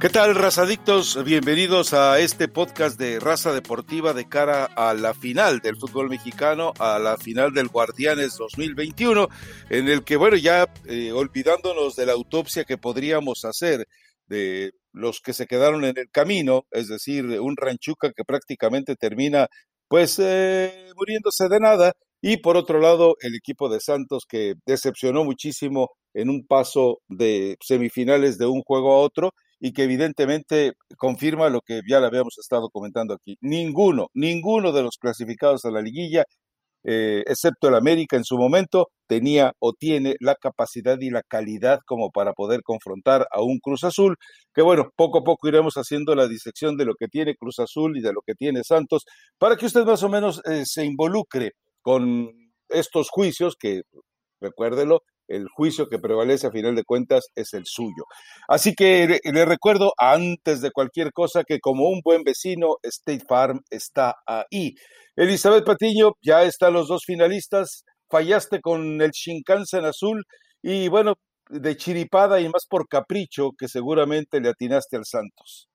¿Qué tal, razadictos? Bienvenidos a este podcast de Raza Deportiva de cara a la final del fútbol mexicano, a la final del Guardianes 2021, en el que, bueno, ya eh, olvidándonos de la autopsia que podríamos hacer de los que se quedaron en el camino, es decir, un ranchuca que prácticamente termina pues eh, muriéndose de nada, y por otro lado el equipo de Santos que decepcionó muchísimo en un paso de semifinales de un juego a otro y que evidentemente confirma lo que ya le habíamos estado comentando aquí. Ninguno, ninguno de los clasificados a la liguilla, eh, excepto el América en su momento, tenía o tiene la capacidad y la calidad como para poder confrontar a un Cruz Azul, que bueno, poco a poco iremos haciendo la disección de lo que tiene Cruz Azul y de lo que tiene Santos, para que usted más o menos eh, se involucre con estos juicios que, recuérdelo, el juicio que prevalece a final de cuentas es el suyo. Así que le, recuerdo antes de cualquier cosa que como un buen vecino, State Farm está ahí. Elizabeth Patiño, ya están los dos finalistas, fallaste con el Shinkansen azul y bueno, de chiripada y más por capricho que seguramente le atinaste al Santos.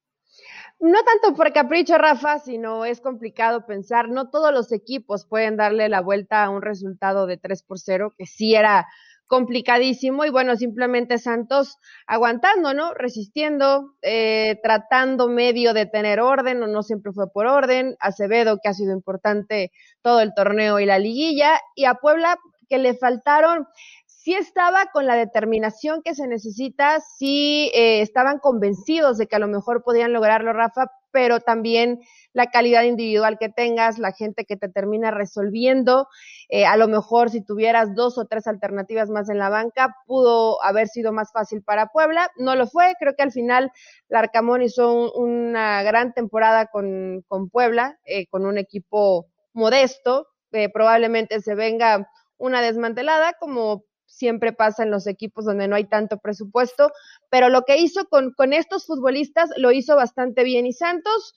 No tanto por capricho, Rafa, sino es complicado pensar, no todos los equipos pueden darle la vuelta a un resultado de 3 por 0, que sí era complicadísimo y bueno, simplemente Santos aguantando, ¿no? Resistiendo, eh, tratando medio de tener orden, o no siempre fue por orden, Acevedo que ha sido importante todo el torneo y la liguilla, y a Puebla que le faltaron sí estaba con la determinación que se necesita, sí eh, estaban convencidos de que a lo mejor podían lograrlo, Rafa, pero también la calidad individual que tengas, la gente que te termina resolviendo, eh, a lo mejor si tuvieras dos o tres alternativas más en la banca, pudo haber sido más fácil para Puebla, no lo fue, creo que al final Larcamón hizo una gran temporada con, con Puebla, eh, con un equipo modesto, probablemente se venga una desmantelada, como siempre pasa en los equipos donde no hay tanto presupuesto, pero lo que hizo con, con estos futbolistas lo hizo bastante bien. Y Santos,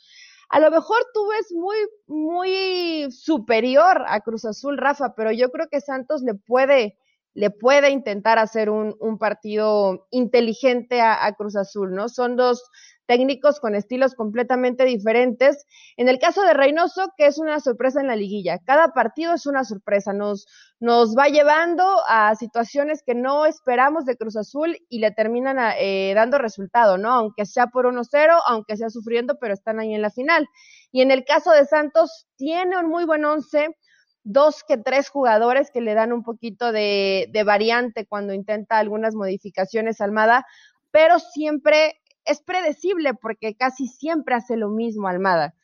a lo mejor tú ves muy, muy superior a Cruz Azul, Rafa, pero yo creo que Santos le puede, le puede intentar hacer un, un partido inteligente a, Cruz Azul, ¿no? Son dos técnicos con estilos completamente diferentes. En el caso de Reynoso, que es una sorpresa en la liguilla, cada partido es una sorpresa, nos, nos va llevando a situaciones que no esperamos de Cruz Azul y le terminan eh, dando resultado, ¿no? Aunque sea por 1-0, aunque sea sufriendo, pero están ahí en la final. Y en el caso de Santos, tiene un muy buen once, dos que tres jugadores que le dan un poquito de, variante cuando intenta algunas modificaciones Almada, pero siempre es predecible porque casi siempre hace lo mismo Almada.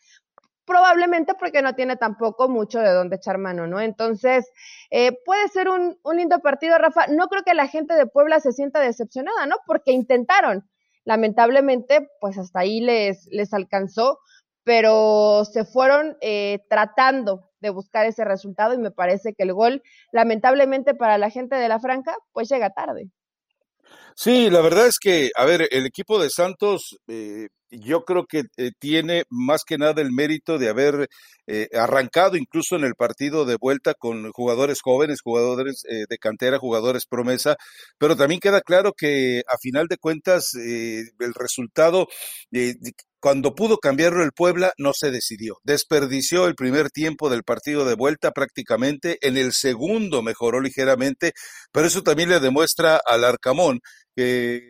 Probablemente porque no tiene tampoco mucho de dónde echar mano, ¿no? Entonces, eh, puede ser un, un lindo partido, Rafa. No creo que la gente de Puebla se sienta decepcionada, ¿no? Porque intentaron. Lamentablemente, pues hasta ahí les, les alcanzó, pero se fueron eh, tratando de buscar ese resultado y me parece que el gol, lamentablemente para la gente de la Franca, pues llega tarde. Sí, la verdad es que, a ver, el equipo de Santos, eh, yo creo que eh, tiene más que nada el mérito de haber eh, arrancado incluso en el partido de vuelta con jugadores jóvenes, jugadores eh, de cantera, jugadores promesa, pero también queda claro que a final de cuentas el resultado cuando pudo cambiarlo el Puebla, no se decidió. Desperdició el primer tiempo del partido de vuelta prácticamente. En el segundo mejoró ligeramente, pero eso también le demuestra al Arcamón que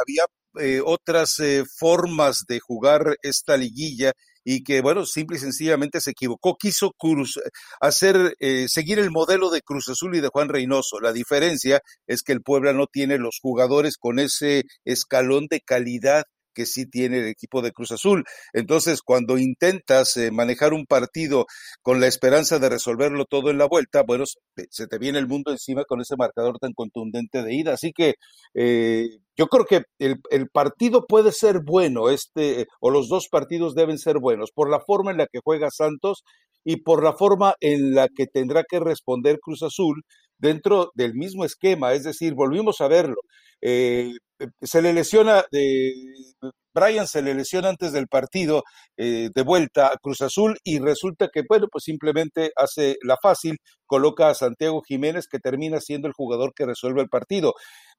había eh, otras eh, formas de jugar esta liguilla y que, bueno, simple y sencillamente se equivocó. Quiso Cruz, hacer, eh, seguir el modelo de Cruz Azul y de Juan Reynoso. La diferencia es que el Puebla no tiene los jugadores con ese escalón de calidad que sí tiene el equipo de Cruz Azul. Entonces, cuando intentas eh, manejar un partido con la esperanza de resolverlo todo en la vuelta, bueno, se te viene el mundo encima con ese marcador tan contundente de ida. Así que eh, yo creo que el, partido puede ser bueno, este, o los dos partidos deben ser buenos, por la forma en la que juega Santos y por la forma en la que tendrá que responder Cruz Azul dentro del mismo esquema, es decir, volvimos a verlo. Eh, se le lesiona, eh, Brian se le lesiona antes del partido eh, de vuelta a Cruz Azul y resulta que, bueno, pues simplemente hace la fácil, coloca a Santiago Jiménez que termina siendo el jugador que resuelve el partido.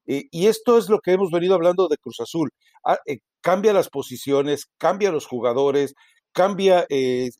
y esto es lo que hemos venido hablando de Cruz Azul. Ah, cambia las posiciones, cambia los jugadores, cambia de,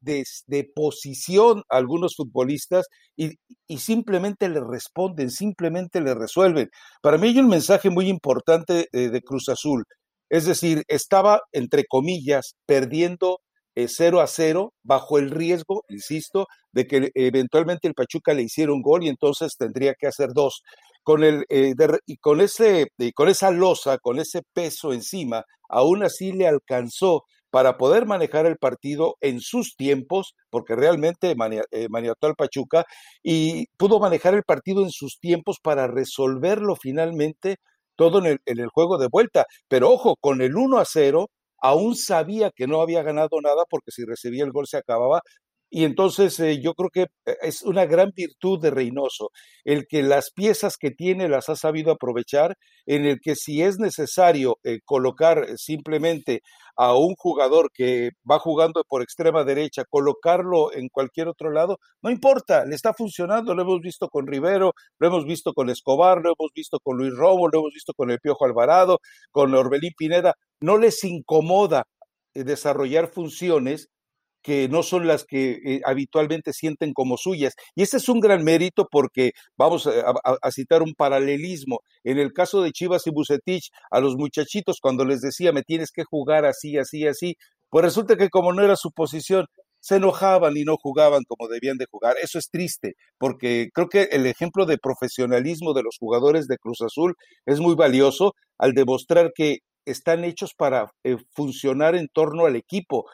de, posición a algunos futbolistas y, y, simplemente le responden, simplemente le resuelven. Para mí hay un mensaje muy importante de Cruz Azul. Es decir, estaba, entre comillas, perdiendo 0 a 0 bajo el riesgo, insisto, de que eventualmente el Pachuca le hiciera un gol y entonces tendría que hacer dos. Con el, eh, y con, ese, con esa losa, con ese peso encima, aún así le alcanzó para poder manejar el partido en sus tiempos, porque realmente eh, maniató al Pachuca, y pudo manejar el partido en sus tiempos para resolverlo finalmente todo en el, en el juego de vuelta. Pero ojo, con el 1 a 0, aún sabía que no había ganado nada porque si recibía el gol se acababa. Y entonces eh, yo creo que eh, es una gran virtud de Reynoso, el que las piezas que tiene las ha sabido aprovechar, en el que si es necesario eh, colocar simplemente a un jugador que va jugando por extrema derecha, colocarlo en cualquier otro lado, no importa, le está funcionando, lo hemos visto con Rivero, lo hemos visto con Escobar, lo hemos visto con Luis Robo, lo hemos visto con el Piojo Alvarado, con Orbelín Pineda, no les incomoda eh, desarrollar funciones que no son las que eh, habitualmente sienten como suyas. Y ese es un gran mérito porque vamos a, citar un paralelismo. En el caso de Chivas y Bucetich, a los muchachitos cuando les decía me tienes que jugar así, así, así, pues resulta que como no era su posición, se enojaban y no jugaban como debían de jugar. Eso es triste, porque creo que el ejemplo de profesionalismo de los jugadores de Cruz Azul es muy valioso al demostrar que están hechos para eh, funcionar en torno al equipo,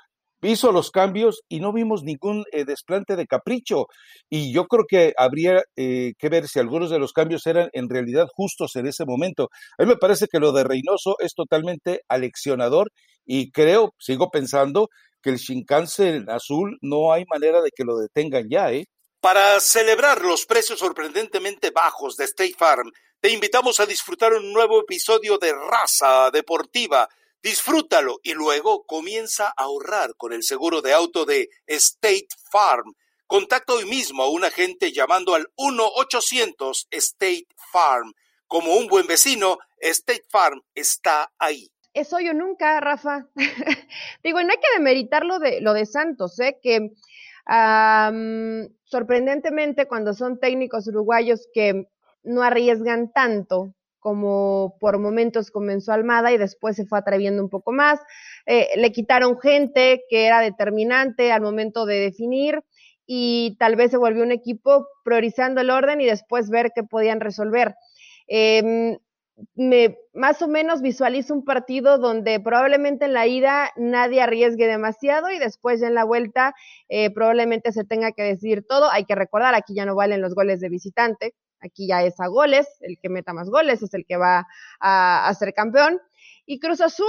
hizo los cambios y no vimos ningún eh, desplante de capricho. Y yo creo que habría eh, que ver si algunos de los cambios eran en realidad justos en ese momento. A mí me parece que lo de Reynoso es totalmente aleccionador y creo, sigo pensando, que el Shinkansen azul no hay manera de que lo detengan ya, ¿eh? Para celebrar los precios sorprendentemente bajos de State Farm, te invitamos a disfrutar un nuevo episodio de Raza Deportiva Disfrútalo y luego comienza a ahorrar con el seguro de auto de State Farm. Contacta hoy mismo a un agente llamando al 1-800 State Farm. Como un buen vecino, State Farm está ahí. Eso yo nunca, Rafa. Digo, no hay que demeritar lo de, Santos, ¿eh? que sorprendentemente cuando son técnicos uruguayos que no arriesgan tanto, como por momentos comenzó Almada y después se fue atreviendo un poco más. Eh, le quitaron gente que era determinante al momento de definir y tal vez se volvió un equipo priorizando el orden y después ver qué podían resolver. Em, me más o menos visualizo un partido donde probablemente en la ida nadie arriesgue demasiado y después en la vuelta eh, probablemente se tenga que decidir todo. Hay que recordar, aquí ya no valen los goles de visitante, Aquí ya es a goles, el que meta más goles es el que va a, ser campeón. Y Cruz Azul,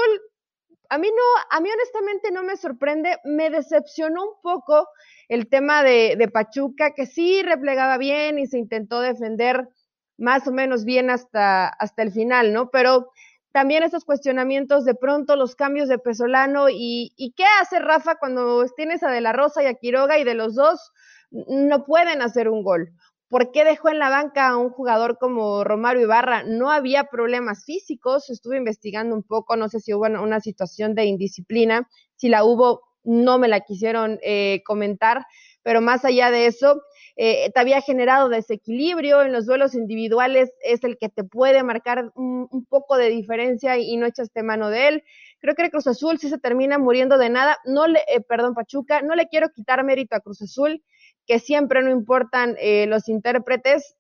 a mí no, a mí honestamente no me sorprende, me decepcionó un poco el tema de, Pachuca, que sí replegaba bien y se intentó defender más o menos bien hasta, hasta el final, ¿no? Pero también esos cuestionamientos, de pronto los cambios de Pesolano y, y qué hace Rafa cuando tienes a De La Rosa y a Quiroga y de los dos no pueden hacer un gol. ¿Por qué dejó en la banca a un jugador como Romario Ibarra? No había problemas físicos, estuve investigando un poco, no sé si hubo una situación de indisciplina, si la hubo, no me la quisieron eh, comentar, pero más allá de eso, eh, te había generado desequilibrio en los duelos individuales, es el que te puede marcar un, poco de diferencia y, no echaste mano de él. Creo que Cruz Azul sí se termina muriendo de nada, no le, eh, perdón, Pachuca, no le quiero quitar mérito a Cruz Azul, que siempre no importan eh, los intérpretes,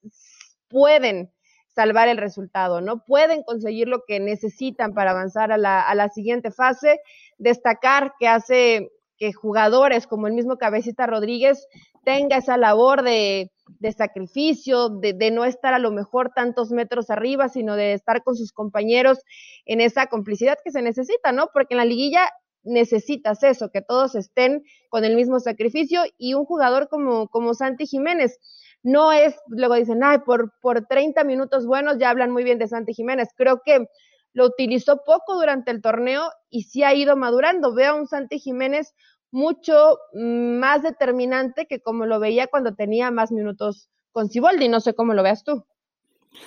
pueden salvar el resultado, ¿no? Pueden conseguir lo que necesitan para avanzar a la, a la siguiente fase. Destacar que hace que jugadores como el mismo Cabecita Rodríguez tenga esa labor de, de sacrificio, de, de, no estar a lo mejor tantos metros arriba, sino de estar con sus compañeros en esa complicidad que se necesita, ¿no? Porque en la liguilla necesitas eso, que todos estén con el mismo sacrificio y un jugador como, como Santi Jiménez. No es, luego dicen, ay, por, por 30 minutos buenos ya hablan muy bien de Santi Jiménez. Creo que lo utilizó poco durante el torneo y sí ha ido madurando. Veo a un Santi Jiménez mucho más determinante que como lo veía cuando tenía más minutos con Ciboldi. No sé cómo lo veas tú.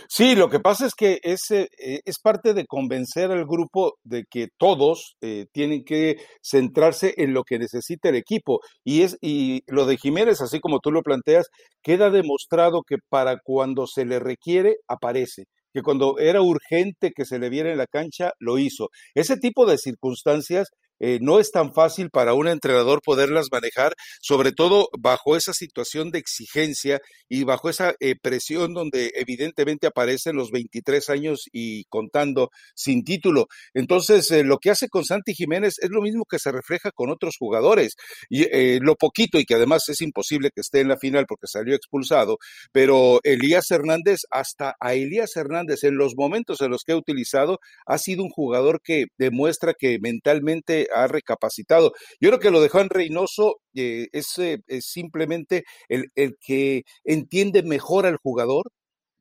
Sí, lo que pasa es que es, eh, es parte de convencer al grupo de que todos eh, tienen que centrarse en lo que necesita el equipo. Y, es, y lo de Jiménez, así como tú lo planteas, queda demostrado que para cuando se le requiere, aparece que cuando era urgente que se le viera en la cancha, lo hizo. Ese tipo de circunstancias eh, no es tan fácil para un entrenador poderlas manejar, sobre todo bajo esa situación de exigencia y bajo esa eh, presión donde evidentemente aparecen los 23 años y contando sin título. Entonces, eh, lo que hace con Santi Jiménez es lo mismo que se refleja con otros jugadores. Y lo poquito, y que además es imposible que esté en la final porque salió expulsado, pero Elías Hernández, hasta a Elías Hernández, en los momentos en los que ha utilizado, ha sido un jugador que demuestra que mentalmente ha recapacitado. Yo creo que lo de Juan Reynoso eh, es, eh, es, simplemente el, el que entiende mejor al jugador,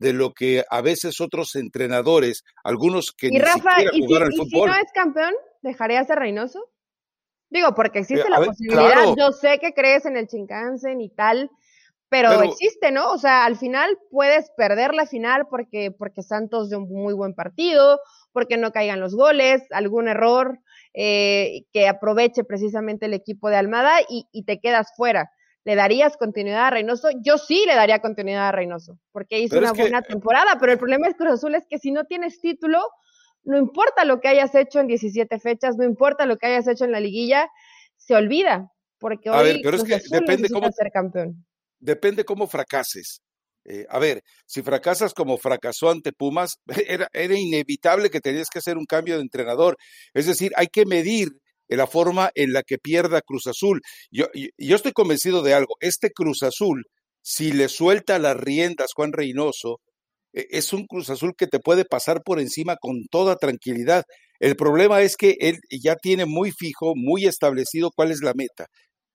de lo que a veces otros entrenadores, algunos que y Rafa, ¿y si, ¿y si no es campeón, dejarías a Reynoso? Digo, porque existe eh, la posibilidad, yo sé que crees en el Shinkansen y tal, pero, pero, existe, ¿no? O sea, al final puedes perder la final porque, porque Santos dio un muy buen partido, porque no caigan los goles, algún error, eh, que aproveche precisamente el equipo de Almada y, te quedas fuera. ¿Le darías continuidad a Reynoso? Yo sí le daría continuidad a Reynoso, porque hizo una buena temporada, pero el problema es Cruz Azul es que si no tienes título, no importa lo que hayas hecho en 17 fechas, no importa lo que hayas hecho en la liguilla, se olvida, porque hoy pero es que depende cómo, ser campeón. Depende cómo fracases. Eh, a ver, si fracasas como fracasó ante Pumas, era, era inevitable que tenías que hacer un cambio de entrenador. Es decir, hay que medir la forma en la que pierda Cruz Azul. Yo, yo estoy convencido de algo. Este Cruz Azul, si le suelta las riendas Juan Reynoso, e, es un Cruz Azul que te puede pasar por encima con toda tranquilidad. El problema es que él ya tiene muy fijo, muy establecido cuál es la meta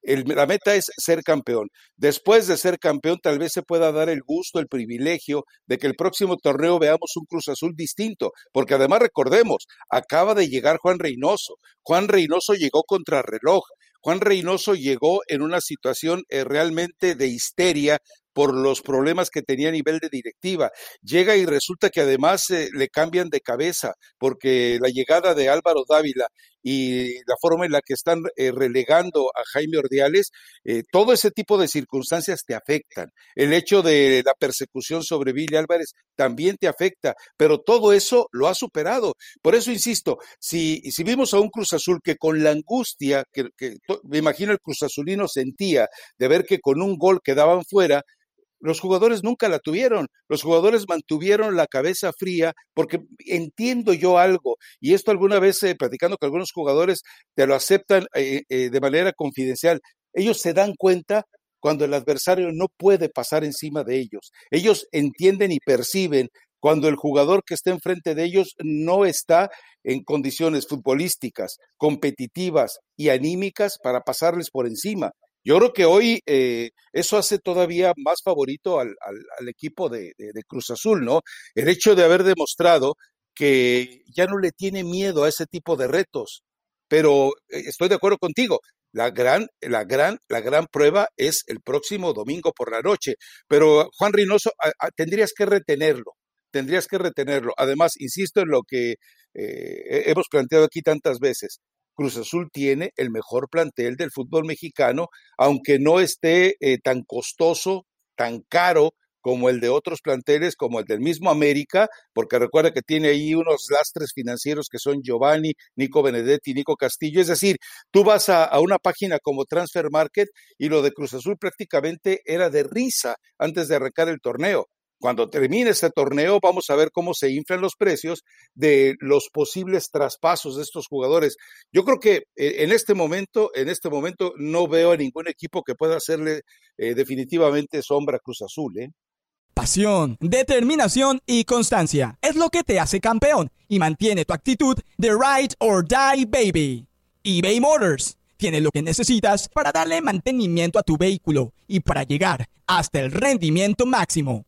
la meta es ser campeón. Después de ser campeón, tal vez se pueda dar el gusto, el privilegio de que el próximo torneo veamos un Cruz Azul distinto, porque además recordemos, acaba de llegar Juan Reynoso. Juan Reynoso llegó contra reloj. Juan Reynoso llegó en una situación eh, realmente de histeria por los problemas que tenía a nivel de directiva. Llega y resulta que además eh, le cambian de cabeza porque la llegada de Álvaro Dávila y la forma en la que están eh, relegando a Jaime Ordiales, eh, todo ese tipo de circunstancias te afectan. El hecho de la persecución sobre Billy Álvarez también te afecta, pero todo eso lo ha superado. Por eso insisto, si, si vimos a un Cruz Azul que con la angustia que, que me imagino el Cruz Azulino sentía de ver que con un gol quedaban fuera, los jugadores nunca la tuvieron, los jugadores mantuvieron la cabeza fría porque entiendo yo algo, y esto alguna vez eh, platicando con algunos jugadores te lo aceptan eh, eh, de manera confidencial, ellos se dan cuenta cuando el adversario no puede pasar encima de ellos, ellos entienden y perciben cuando el jugador que está enfrente de ellos no está en condiciones futbolísticas, competitivas y anímicas para pasarles por encima. Yo creo que hoy eh, eso hace todavía más favorito al, al, equipo de, Cruz Azul, ¿no? El hecho de haber demostrado que ya no le tiene miedo a ese tipo de retos. Pero eh, estoy de acuerdo contigo. La gran, la gran, la gran prueba es el próximo domingo por la noche. Pero Juan Reynoso, tendrías que retenerlo, tendrías que retenerlo. Además, insisto en lo que eh, hemos planteado aquí tantas veces. Cruz Azul tiene el mejor plantel del fútbol mexicano, aunque no esté eh, tan costoso, tan caro como el de otros planteles, como el del mismo América, porque recuerda que tiene ahí unos lastres financieros que son Giovanni, Nico Benedetti, Nico Castillo. Es decir, tú vas a, a, una página como Transfer Market y lo de Cruz Azul prácticamente era de risa antes de arrancar el torneo. Cuando termine este torneo, vamos a ver cómo se inflan los precios de los posibles traspasos de estos jugadores. Yo creo que eh, en este momento, en este momento, no veo a ningún equipo que pueda hacerle eh, definitivamente sombra a Cruz Azul. ¿eh? Pasión, determinación y constancia es lo que te hace campeón y mantiene tu actitud de ride or die, baby. eBay Motors tiene lo que necesitas para darle mantenimiento a tu vehículo y para llegar hasta el rendimiento máximo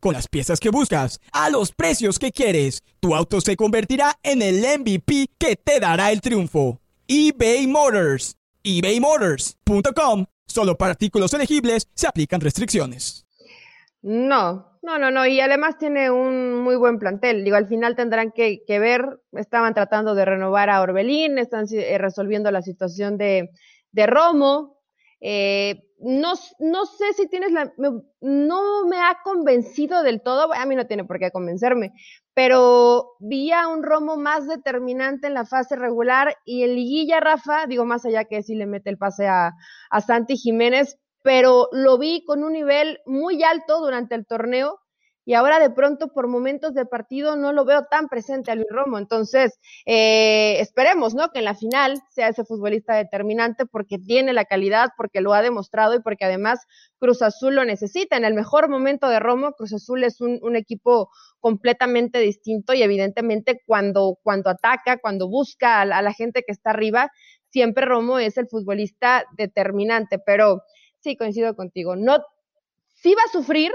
Con las piezas que buscas, a los precios que quieres, tu auto se convertirá en el MVP que te dará el triunfo. eBay Motors. ebaymotors.com. Solo para artículos elegibles se aplican restricciones. No, no, no, no. Y además tiene un muy buen plantel. Digo, al final tendrán que, ver. Estaban tratando de renovar a Orbelín, están eh, resolviendo la situación de, de Romo. Eh, no, no sé si tienes la, no me ha convencido del todo, a mí no tiene por qué convencerme, pero vi a un Romo más determinante en la fase regular y en liguilla, Rafa, digo más allá que si le mete el pase a, a Santi Jiménez, pero lo vi con un nivel muy alto durante el torneo y ahora de pronto por momentos de partido no lo veo tan presente a Luis Romo. Entonces, eh, esperemos, ¿no? Que en la final sea ese futbolista determinante porque tiene la calidad, porque lo ha demostrado y porque además Cruz Azul lo necesita. En el mejor momento de Romo, Cruz Azul es un, equipo completamente distinto y evidentemente cuando, cuando ataca, cuando busca a la, a la gente que está arriba, siempre Romo es el futbolista determinante, pero sí coincido contigo. No, sí va a sufrir,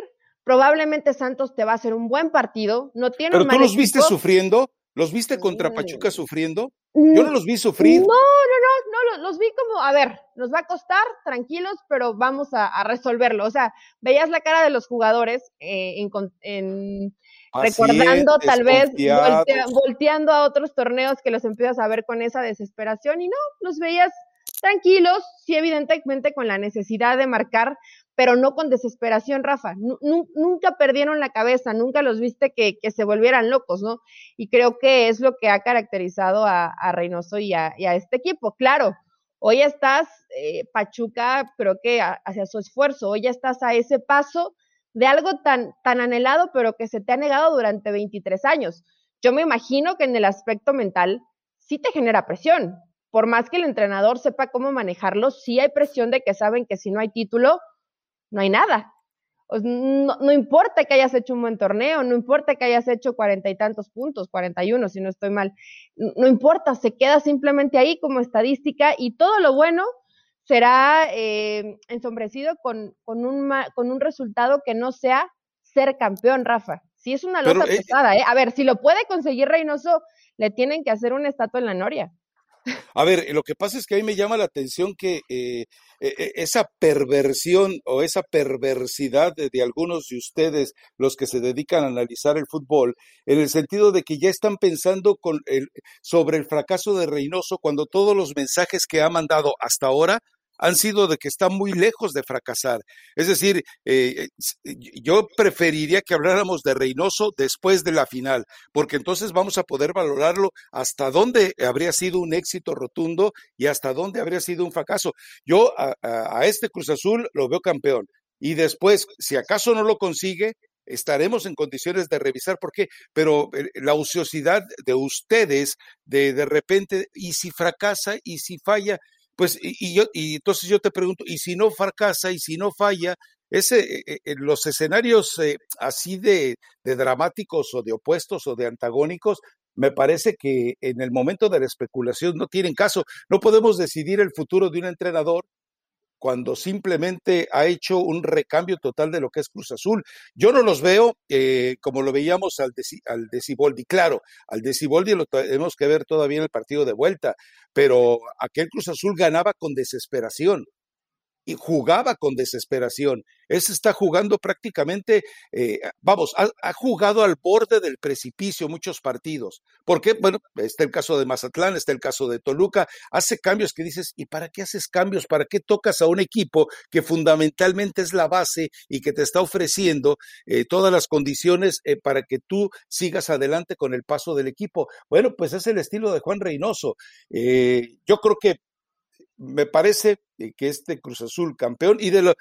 Probablemente Santos te va a hacer un buen partido. No tiene Pero tú los viste sufriendo. ¿Los viste contra Pachuca sufriendo? Yo no los vi sufrir. No, no, no, no, los vi como, a ver, nos va a costar, tranquilos, pero vamos a, resolverlo. O sea, veías la cara de los jugadores eh, en, recordando tal vez, volteando a otros torneos que los empiezas a ver con esa desesperación y no, los veías tranquilos, sí, evidentemente con la necesidad de marcar, pero no con desesperación, Rafa. nunca perdieron la cabeza, nunca los viste que, se volvieran locos, ¿no? Y creo que es lo que ha caracterizado a, Reynoso y a, este equipo. Claro, hoy estás, eh, Pachuca, creo que hacia su esfuerzo, hoy estás a ese paso de algo tan, tan anhelado, pero que se te ha negado durante 23 años. Yo me imagino que en el aspecto mental sí te genera presión. Por más que el entrenador sepa cómo manejarlo, sí hay presión de que saben que si no hay título, no hay nada. No, importa que hayas hecho un buen torneo, no importa que hayas hecho cuarenta y tantos puntos, cuarenta y uno si no estoy mal, no importa, se queda simplemente ahí como estadística y todo lo bueno será eh, ensombrecido con, con, un, con un resultado que no sea ser campeón, Rafa. Sí es una losa eh, pesada, ¿eh? A ver, si lo puede conseguir Reynoso, le tienen que hacer un estatua en la noria. A ver, lo que pasa es que a me llama la atención que eh, e, e, esa perversión o esa perversidad de, algunos de ustedes, los que se dedican a analizar el fútbol, en el sentido de que ya están pensando con el, sobre el fracaso de Reynoso cuando todos los mensajes que ha mandado hasta ahora han sido de que está muy lejos de fracasar. Es decir, eh, yo preferiría que habláramos de Reynoso después de la final, porque entonces vamos a poder valorarlo hasta dónde habría sido un éxito rotundo y hasta dónde habría sido un fracaso. Yo a, este Cruz Azul lo veo campeón. Y después, si acaso no lo consigue, estaremos en condiciones de revisar por qué, pero eh, la ociosidad de ustedes de de repente, y si fracasa, y si falla, pues, y, yo, y entonces yo te pregunto, y si no fracasa, y si no falla, ese, eh, eh, eh, los escenarios así de, de dramáticos o de opuestos o de antagónicos, me parece que en el momento de la especulación no tienen caso. No podemos decidir el futuro de un entrenador cuando simplemente ha hecho un recambio total de lo que es Cruz Azul. Yo no los veo eh, como lo veíamos al, Deciboldi. Claro, al Deciboldi lo tenemos que ver todavía en el partido de vuelta, pero aquel Cruz Azul ganaba con desesperación y jugaba con desesperación. Ese está jugando prácticamente, eh, vamos, ha, jugado al borde del precipicio muchos partidos. porque Bueno, está el caso de Mazatlán, está el caso de Toluca, hace cambios que dices, ¿y para qué haces cambios? ¿Para qué tocas a un equipo que fundamentalmente es la base y que te está ofreciendo eh, todas las condiciones eh, para que tú sigas adelante con el paso del equipo? Bueno, pues es el estilo de Juan Reynoso. yo creo que me parece que este Cruz Azul campeón y de lo,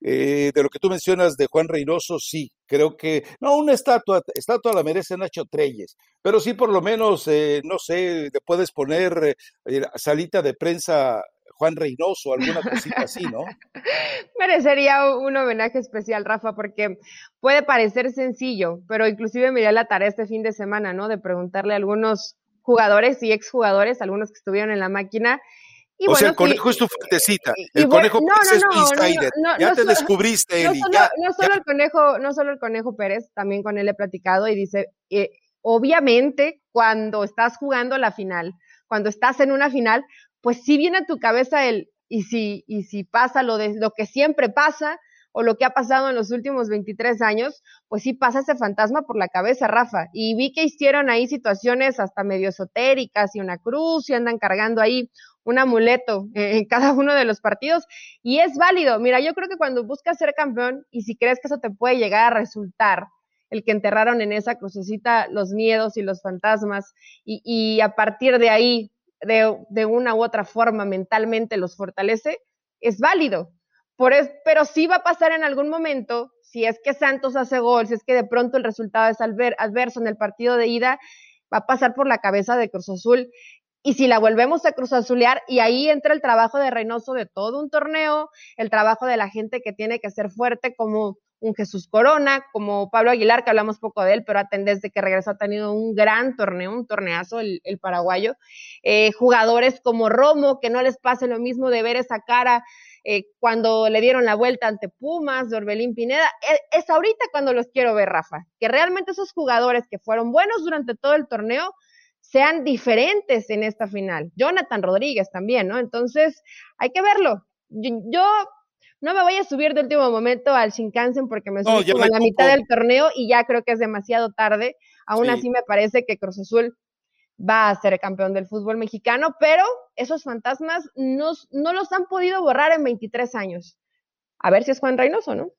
eh, de lo que tú mencionas de Juan Reynoso, sí, creo que, no, una estatua, estatua la merece Nacho Treyes, pero sí por lo menos, eh, no sé, le puedes poner eh, salita de prensa Juan Reynoso, alguna cosita así, ¿no? Merecería un homenaje especial, Rafa, porque puede parecer sencillo, pero inclusive me dio la tarea este fin de semana, ¿no? De preguntarle a algunos jugadores y exjugadores, algunos que estuvieron en la máquina, o sea, el conejo es tu fuertecita. El conejo Pérez es insider. ya te descubriste, Eli. No solo, el conejo, no solo el conejo Pérez, también con él he platicado y dice, eh, obviamente, cuando estás jugando la final, cuando estás en una final, pues sí viene a tu cabeza el, y si, y si pasa lo de lo que siempre pasa, o lo que ha pasado en los últimos 23 años, pues sí pasa ese fantasma por la cabeza, Rafa. Y vi que hicieron ahí situaciones hasta medio esotéricas y una cruz y andan cargando ahí un amuleto en cada uno de los partidos y es válido. Mira, yo creo que cuando buscas ser campeón y si crees que eso te puede llegar a resultar, el que enterraron en esa crucecita los miedos y los fantasmas y, a partir de ahí, de, de, una u otra forma, mentalmente los fortalece, es válido. Por pero sí va a pasar en algún momento, si es que Santos hace gol, si es que de pronto el resultado es adverso en el partido de ida, va a pasar por la cabeza de Cruz Azul y si la volvemos a cruz azulear, y ahí entra el trabajo de Reynoso de todo un torneo, el trabajo de la gente que tiene que ser fuerte, como un Jesús Corona, como Pablo Aguilar, que hablamos poco de él, pero desde que regresó ha tenido un gran torneo, un torneazo, el, paraguayo. Eh, jugadores como Romo, que no les pase lo mismo de ver esa cara eh, cuando le dieron la vuelta ante Pumas, de Orbelín Pineda. Es, es ahorita cuando los quiero ver, Rafa, que realmente esos jugadores que fueron buenos durante todo el torneo, sean diferentes en esta final. Jonathan Rodríguez también, ¿no? Entonces, hay que verlo. Yo, no me voy a subir de último momento al Shinkansen porque me subí como a la mitad del torneo y ya creo que es demasiado tarde. Aún así me parece que Cruz Azul va a ser campeón del fútbol mexicano, pero esos fantasmas no, no los han podido borrar en 23 años. A ver si es Juan Reynoso, ¿no?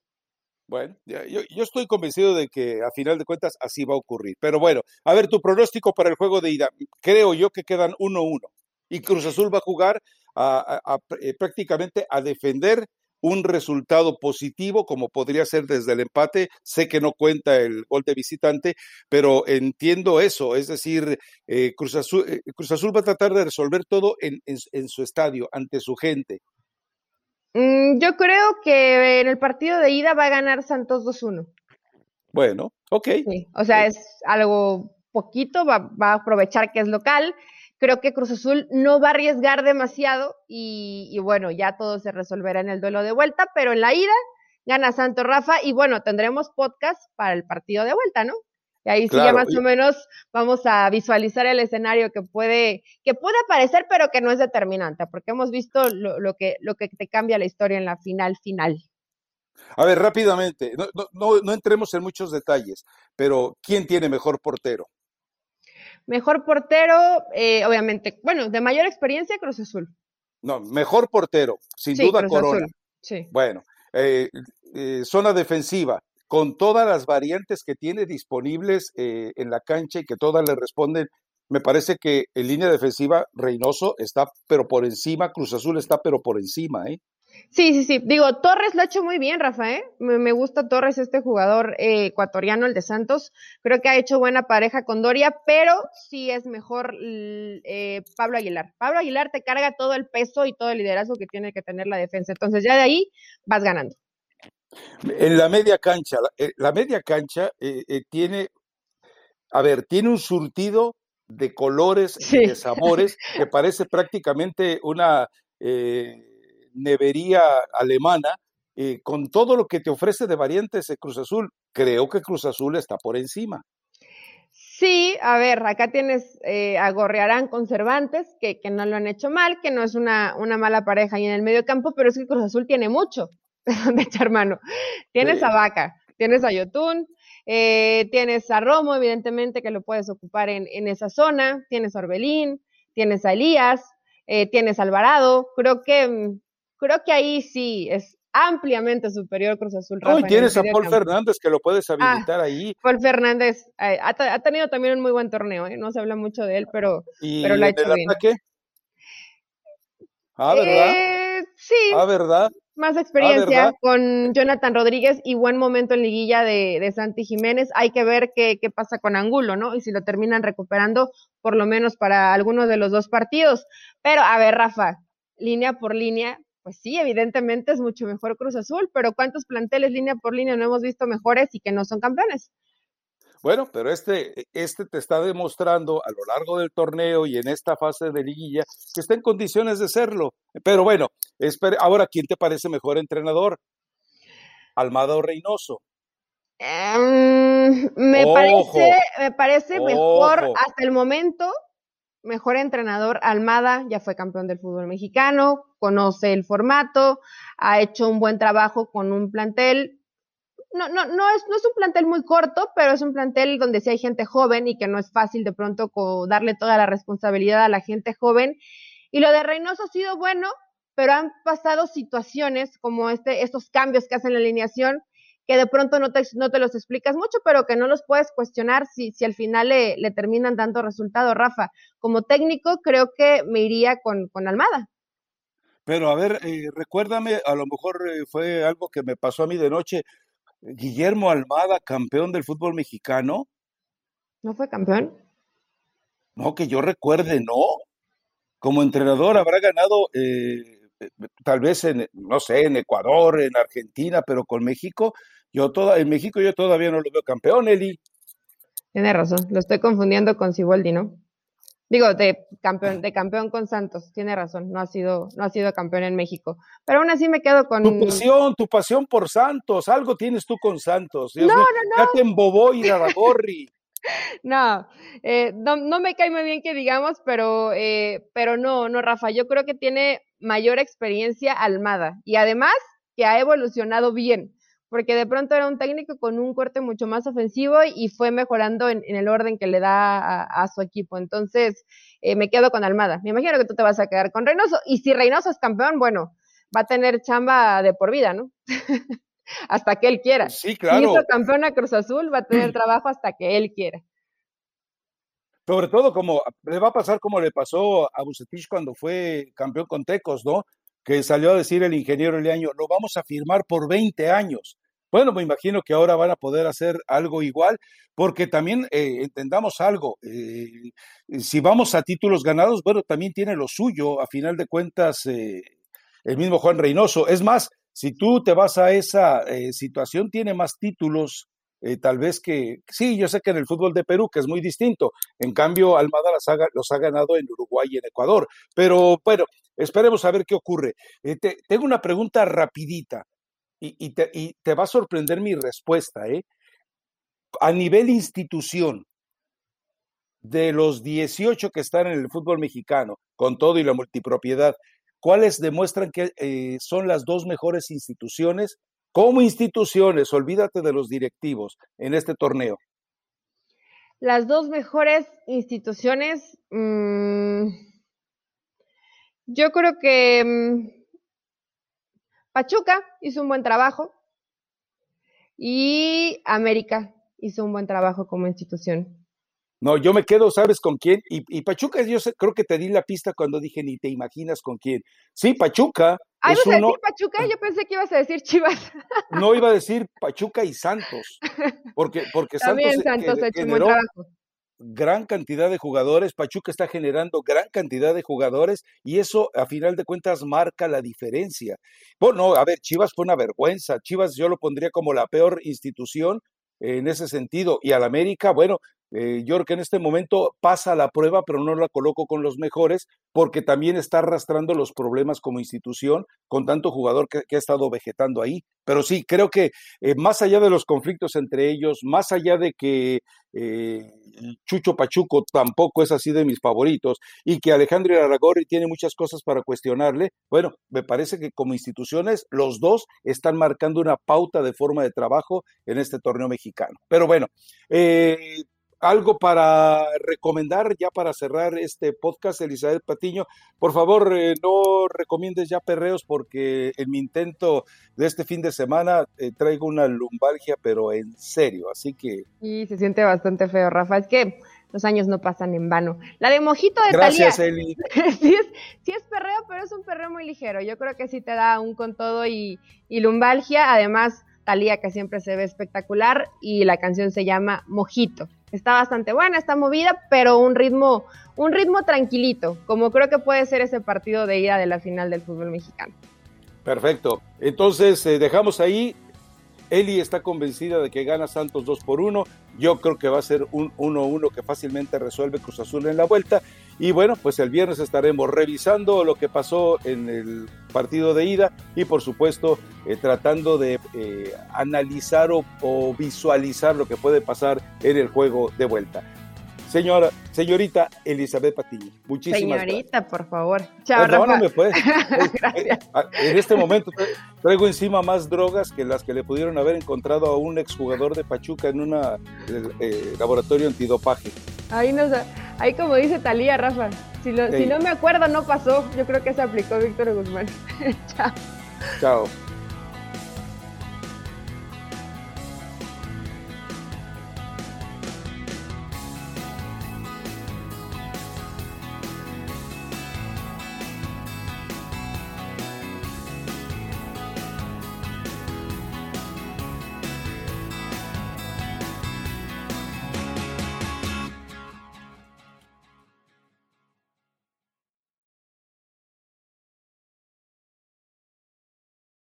Bueno, yo, yo, estoy convencido de que a final de cuentas así va a ocurrir. Pero bueno, a ver, tu pronóstico para el juego de ida. Creo yo que quedan 1-1 y Cruz Azul va a jugar a, eh, prácticamente a defender un resultado positivo, como podría ser desde el empate. Sé que no cuenta el gol de visitante, pero entiendo eso. Es decir, eh, Cruz, Azul, eh, Cruz, Azul, va a tratar de resolver todo en, en su estadio, ante su gente. Yo creo que en el partido de ida va a ganar Santos 2-1. Bueno, ok. o sea, es algo poquito, va, a aprovechar que es local. Creo que Cruz Azul no va a arriesgar demasiado y, y, bueno, ya todo se resolverá en el duelo de vuelta, pero en la ida gana Santos Rafa y bueno, tendremos podcast para el partido de vuelta, ¿no? Y ahí sí ya más o menos vamos a visualizar el escenario que puede, que puede aparecer, pero que no es determinante, porque hemos visto lo, que, lo que te cambia la historia en la final final. A ver, rápidamente, no, no, no entremos en muchos detalles, pero ¿quién tiene mejor portero? Mejor portero, eh, obviamente, bueno, de mayor experiencia, Cruz Azul. No, mejor portero, sin duda Corona. Sí. Bueno, eh, eh, zona defensiva, con todas las variantes que tiene disponibles eh, en la cancha y que todas le responden. Me parece que en línea defensiva Reynoso está pero por encima, Cruz Azul está pero por encima, ¿eh? Sí, sí, sí. Digo, Torres lo ha hecho muy bien, Rafa, ¿eh? Me, gusta Torres, este jugador eh, ecuatoriano, el de Santos. Creo que ha hecho buena pareja con Doria, pero sí es mejor eh, Pablo Aguilar. Pablo Aguilar te carga todo el peso y todo el liderazgo que tiene que tener la defensa. Entonces ya de ahí vas ganando. En la media cancha, la, eh, media cancha eh, eh, tiene, a ver, tiene un surtido de colores y de sabores que parece prácticamente una nevería alemana con todo lo que te ofrece de variantes de Cruz Azul. Creo que Cruz Azul está por encima. Sí, a ver, acá tienes a Gorrearán con Cervantes, que, que, no lo han hecho mal, que no es una, una mala pareja ahí en el medio campo, pero es que Cruz Azul tiene mucho. de tu hermano. Tienes a Vaca, tienes a Yotun, eh, tienes a Romo, evidentemente, que lo puedes ocupar en, esa zona, tienes a Orbelín, tienes a Elías, eh, tienes a Alvarado. Creo que, mm, creo que ahí sí es ampliamente superior Cruz Azul. y tienes a Paul Fernández que lo puedes ah, habilitar ahí. Paul Fernández eh, ha, tenido también un muy buen torneo, no se habla mucho de él, pero, pero lo ha hecho bien. Ataque? Ah, ¿verdad? sí. Ah, ¿verdad? Más ah, experiencia con Jonathan Rodríguez y buen momento en liguilla de, de Santi Jiménez. Hay que ver qué, qué, pasa con Angulo, ¿no? Y si lo terminan recuperando, por lo menos para algunos de los dos partidos. Pero, a ver, Rafa, línea por línea, pues sí, evidentemente es mucho mejor Cruz Azul, pero ¿cuántos planteles línea por línea no hemos visto mejores y que no son campeones? Bueno, pero este, este te está demostrando a lo largo del torneo y en esta fase de liguilla que está en condiciones de serlo. Pero bueno, ahora, ¿quién te parece mejor entrenador? ¿Almada o Reynoso? Em, me, parece, me parece mejor hasta el momento, mejor entrenador Almada, ya fue campeón del fútbol mexicano, conoce el formato, ha hecho un buen trabajo con un plantel no, no, no, es, no es un plantel muy corto, pero es un plantel donde sí hay gente joven y que no es fácil de pronto darle toda la responsabilidad a la gente joven. Y lo de Reynoso ha sido bueno, pero han pasado situaciones como este, estos cambios que hacen la alineación que de pronto no te, no te los explicas mucho, pero que no los puedes cuestionar si, si al final le, le terminan dando resultado, Rafa. Como técnico, creo que me iría con, con Almada. Pero a ver, eh, recuérdame, a lo mejor eh, fue algo que me pasó a mí de noche. Guillermo Almada, campeón del fútbol mexicano. ¿No fue campeón? No, que yo recuerde, no. Como entrenador habrá ganado, eh, tal vez en, no sé, en Ecuador, en Argentina, pero con México, yo toda, en México yo todavía no lo veo campeón, Eli. Tiene razón, lo estoy confundiendo con Siboldi, ¿no? Digo, de campeón, de campeón con Santos, tiene razón, no ha sido, no ha sido campeón en México. Pero aún así me quedo con. Tu pasión, tu pasión por Santos, algo tienes tú con Santos. no, no, no. Ya te embobó ir a la gorri. no, eh, no, no, me cae muy bien que digamos, pero, eh, pero no, no, Rafa, yo creo que tiene mayor experiencia Almada y además que ha evolucionado bien porque de pronto era un técnico con un corte mucho más ofensivo y fue mejorando en, el orden que le da a, su equipo. Entonces, eh, me quedo con Almada. Me imagino que tú te vas a quedar con Reynoso. Y si Reynoso es campeón, bueno, va a tener chamba de por vida, ¿no? hasta que él quiera. Sí, claro. Si hizo campeón a Cruz Azul, va a tener trabajo hasta que él quiera. Sobre todo como le va a pasar como le pasó a Bucetich cuando fue campeón con Tecos, ¿no? Que salió a decir el ingeniero Leaño, lo vamos a firmar por 20 años. Bueno, me imagino que ahora van a poder hacer algo igual, porque también eh, entendamos algo, eh, si vamos a títulos ganados, bueno, también tiene lo suyo, a final de cuentas, eh, el mismo Juan Reynoso. Es más, si tú te vas a esa situación, tiene más títulos tal vez que, sí, yo sé que en el fútbol de Perú, que es muy distinto, en cambio Almada los ha ganado en Uruguay y en Ecuador, pero bueno, esperemos a ver qué ocurre. tengo una pregunta rapidita y, te, va a sorprender mi respuesta, ¿eh? A nivel institución, de los 18 que están en el fútbol mexicano, con todo y la multipropiedad, ¿cuáles demuestran que eh, son las dos mejores instituciones? Como instituciones, olvídate de los directivos en este torneo. Las dos mejores instituciones, mm, yo creo que mm, Pachuca hizo un buen trabajo y América hizo un buen trabajo como institución. No, yo me quedo, ¿sabes con quién? Y, Pachuca, yo creo que te di la pista cuando dije ni te imaginas con quién. Sí, Pachuca. Ah, ¿ibas a decir Pachuca? Yo pensé que ibas a decir Chivas. No, iba a decir Pachuca y Santos. Porque, porque También Santos, ha hecho un buen trabajo gran cantidad de jugadores, Pachuca está generando gran cantidad de jugadores y eso a final de cuentas marca la diferencia. Bueno, a ver, Chivas fue una vergüenza, Chivas yo lo pondría como la peor institución en ese sentido y al América, bueno, eh, yo creo que en este momento pasa la prueba, pero no la coloco con los mejores, porque también está arrastrando los problemas como institución con tanto jugador que, ha estado vegetando ahí. Pero sí, creo que eh, más allá de los conflictos entre ellos, más allá de que eh, Chucho Pachuco tampoco es así de mis favoritos y que Alejandro Aragorri tiene muchas cosas para cuestionarle, bueno, me parece que como instituciones los dos están marcando una pauta de forma de trabajo en este torneo mexicano. Pero bueno, eh, algo para recomendar ya para cerrar este podcast, Elizabeth Patiño. Por favor, eh, no recomiendes ya perreos porque en mi intento de este fin de semana eh, traigo una lumbalgia, pero en serio, así que... Y se siente bastante feo, Rafa. Es que los años no pasan en vano. La de Mojito de Gracias, Eli. sí, es, sí es perreo, pero es un perreo muy ligero. Yo creo que sí te da un con todo y, y lumbalgia. Además, Talía, que siempre se ve espectacular, y la canción se llama Mojito. Está bastante buena, está movida, pero un ritmo un ritmo tranquilito, como creo que puede ser ese partido de ida de la final del fútbol mexicano. Perfecto. Entonces, eh, dejamos ahí. Eli está convencida de que gana Santos 2 por 1. Yo creo que va a ser un 1-1 que fácilmente resuelve Cruz Azul en la vuelta. Y bueno, pues el viernes estaremos revisando lo que pasó en el partido de ida y por supuesto eh, tratando de eh, analizar o visualizar lo que puede pasar en el juego de vuelta. Señora, señorita Elizabeth Patiño, muchísimas Señorita, por favor. Chao, no, no me puede. en este momento traigo encima más drogas que las que le pudieron haber encontrado a un exjugador de Pachuca en un eh, laboratorio antidopaje. Ahí, nos, ahí como dice Talía, Rafa, si, si no me acuerdo no pasó, yo creo que se aplicó Víctor Guzmán. Chao. Chao.